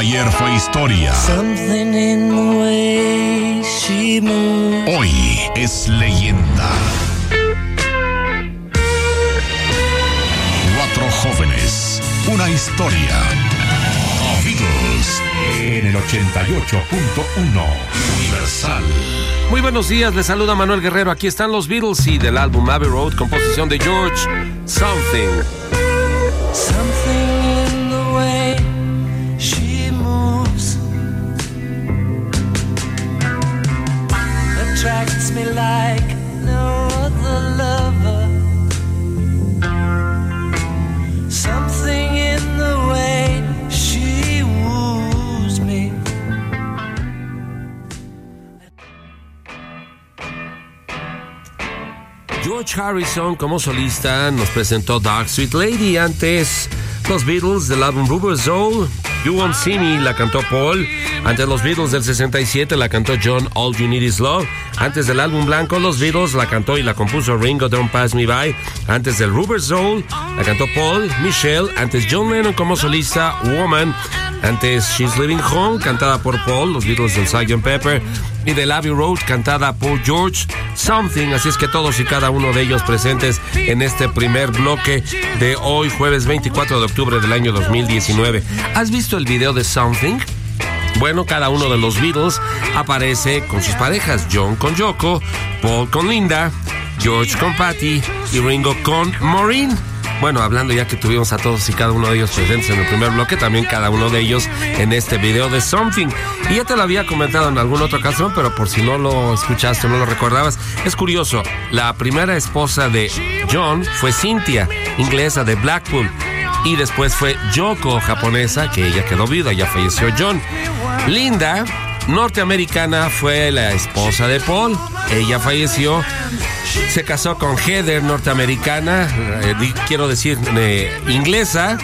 ayer fue historia, Something in the way she moves. hoy es leyenda. Cuatro jóvenes, una historia. Beatles en el 88.1 Universal. Muy buenos días, les saluda Manuel Guerrero. Aquí están los Beatles y del álbum Abbey Road, composición de George Something. Something George Harrison como solista nos presentó Dark Sweet Lady. Antes los Beatles del álbum Rubber Soul. You Won't See Me la cantó Paul. Antes los Beatles del 67 la cantó John All You Need Is Love. Antes del álbum blanco los Beatles la cantó y la compuso Ringo Don't Pass Me By. Antes del Rubber Soul la cantó Paul, Michelle. Antes John Lennon como solista Woman. Antes She's Living Home cantada por Paul, los Beatles del Sgt. Pepper. Y del Abbey Road cantada por George Something. Así es que todos y cada uno de ellos presentes en este primer bloque de hoy, jueves 24 de octubre del año 2019. ¿Has visto el video de Something? Bueno, cada uno de los Beatles aparece con sus parejas, John con Yoko, Paul con Linda, George con Patty y Ringo con Maureen. Bueno, hablando ya que tuvimos a todos y cada uno de ellos presentes en el primer bloque, también cada uno de ellos en este video de Something. Y ya te lo había comentado en alguna otra ocasión, pero por si no lo escuchaste o no lo recordabas, es curioso, la primera esposa de John fue Cynthia, inglesa de Blackpool. Y después fue Yoko, japonesa, que ella quedó viuda, ya falleció John. Linda, norteamericana, fue la esposa de Paul. Ella falleció. Se casó con Heather, norteamericana, eh, quiero decir, inglesa.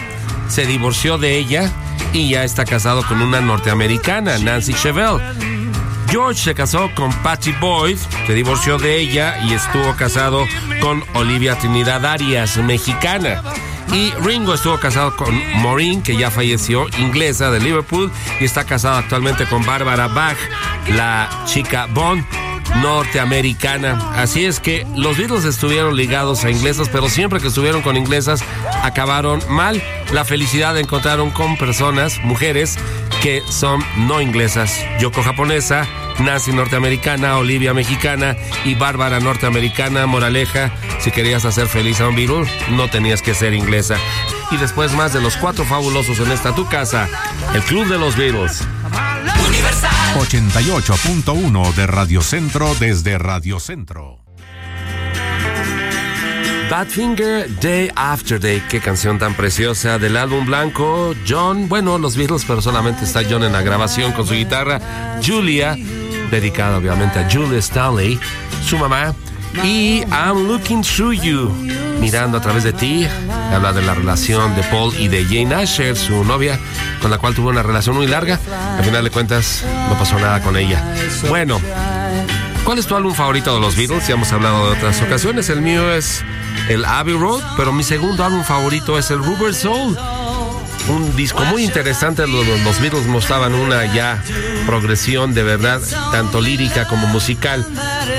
Se divorció de ella y ya está casado con una norteamericana, Nancy Chevelle. George se casó con Patty Boyd, se divorció de ella y estuvo casado con Olivia Trinidad Arias, mexicana. Y Ringo estuvo casado con Maureen, que ya falleció, inglesa de Liverpool, y está casado actualmente con Barbara Bach, la chica Bond norteamericana. Así es que los Beatles estuvieron ligados a inglesas, pero siempre que estuvieron con inglesas acabaron mal. La felicidad encontraron con personas, mujeres, que son no inglesas. Yoko japonesa, Nancy norteamericana, Olivia mexicana y Bárbara norteamericana. Moraleja, si querías hacer feliz a un Beatle, no tenías que ser inglesa. Y después más de los cuatro fabulosos en esta tu casa, el Club de los Beatles. 88.1 de Radio Centro desde Radio Centro. Badfinger Day After Day, qué canción tan preciosa del álbum blanco. John, bueno, los Beatles, pero solamente está John en la grabación con su guitarra. Julia, dedicada obviamente a Julia Stanley, su mamá. Y I'm Looking Through You, mirando a través de ti. Habla de la relación de Paul y de Jane Asher, su novia, con la cual tuvo una relación muy larga. Al final de cuentas, no pasó nada con ella. Bueno, ¿Cuál es tu álbum favorito de los Beatles? Ya hemos hablado de otras ocasiones. El mío es el Abbey Road, pero mi segundo álbum favorito es el Rubber Soul. Un disco muy interesante. Los, los Beatles mostraban una ya progresión de verdad, tanto lírica como musical.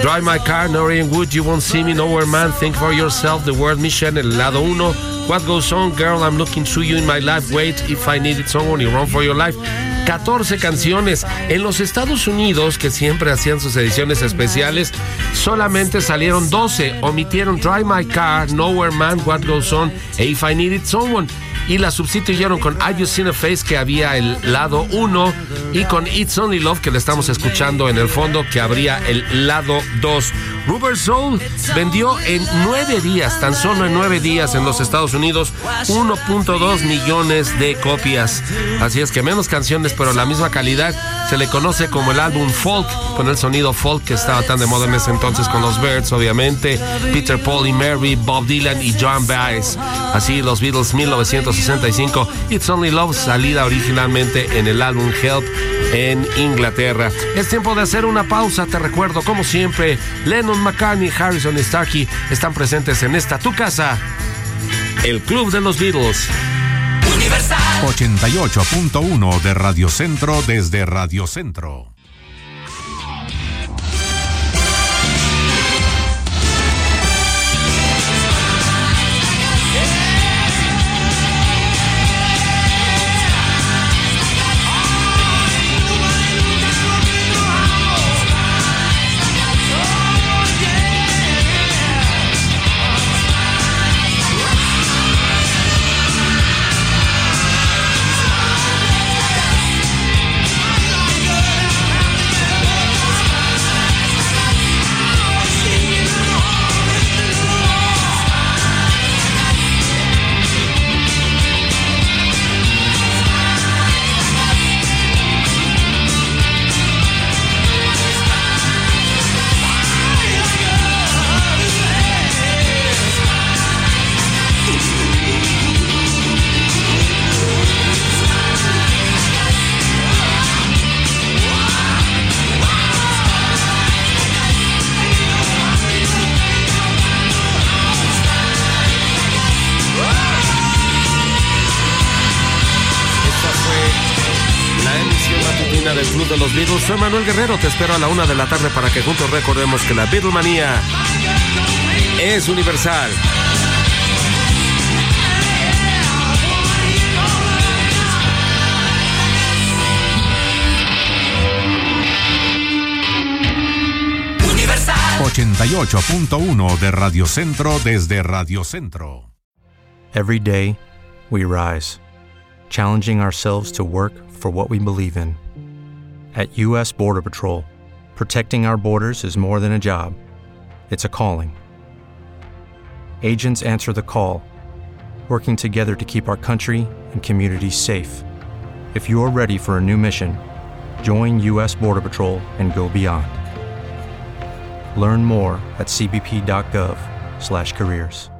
Drive My Car, Noreen Wood, You Won't See Me, Nowhere Man, Think For Yourself, The World Mission, el lado 1. What Goes On, Girl, I'm Looking Through You in My Life, Wait, If I Needed Someone, You Run For Your Life. 14 canciones. En los Estados Unidos, que siempre hacían sus ediciones especiales, solamente salieron 12. Omitieron Drive My Car, Nowhere Man, What Goes On e If I Needed Someone. Y la sustituyeron con I Just Seen a Face, que había el lado 1, y con It's Only Love, que le estamos escuchando en el fondo, que habría el lado 2. Rubber Soul vendió en nueve días, tan solo en nueve días en los Estados Unidos, 1.2 millones de copias. Así es que menos canciones, pero la misma calidad. Se le conoce como el álbum folk, con el sonido folk que estaba tan de moda en ese entonces con los Birds, obviamente, Peter Paul y Mary, Bob Dylan y John Baez. Así los Beatles 1965, It's Only Love, salida originalmente en el álbum Help en Inglaterra. Es tiempo de hacer una pausa, te recuerdo, como siempre, Lennon McCartney, Harrison y Starkey están presentes en esta tu casa, el Club de los Beatles. 88.1 de Radio Centro desde Radio Centro. Soy Manuel Guerrero, te espero a la una de la tarde para que juntos recordemos que la Beatlemanía es universal. Universal 88.1 de Radio Centro desde Radio Centro. Every day we rise, challenging ourselves to work for what we believe in. At U.S. Border Patrol, protecting our borders is more than a job, it's a calling. Agents answer the call, working together to keep our country and communities safe. If you're ready for a new mission, join U.S. Border Patrol and go beyond. Learn more at cbp.gov/careers.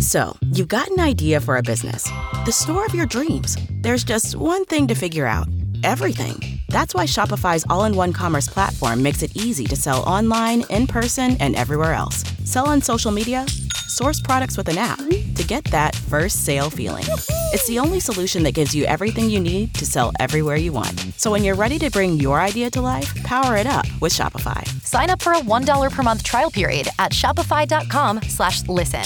So, you've got an idea for a business, the store of your dreams. There's just one thing to figure out everything. That's why Shopify's all in one commerce platform makes it easy to sell online, in person, and everywhere else. Sell on social media, source products with an app to get that first sale feeling. It's the only solution that gives you everything you need to sell everywhere you want. So when you're ready to bring your idea to life, power it up with Shopify. Sign up for a $1 per month trial period at shopify.com slash listen.